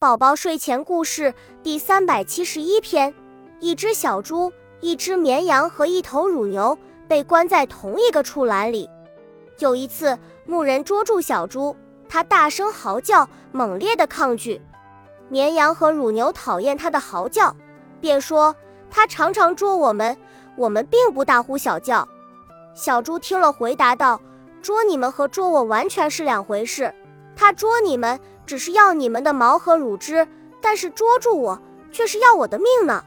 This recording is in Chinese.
宝宝睡前故事第三百七十一篇：一只小猪、一只绵羊和一头乳牛被关在同一个畜栏里。有一次，牧人捉住小猪，它大声嚎叫，猛烈的抗拒。绵羊和乳牛讨厌它的嚎叫，便说它常常捉我们，我们并不大呼小叫。小猪听了，回答道：“捉你们和捉我完全是两回事。它捉你们。”只是要你们的毛和乳汁，但是捉住我却是要我的命呢。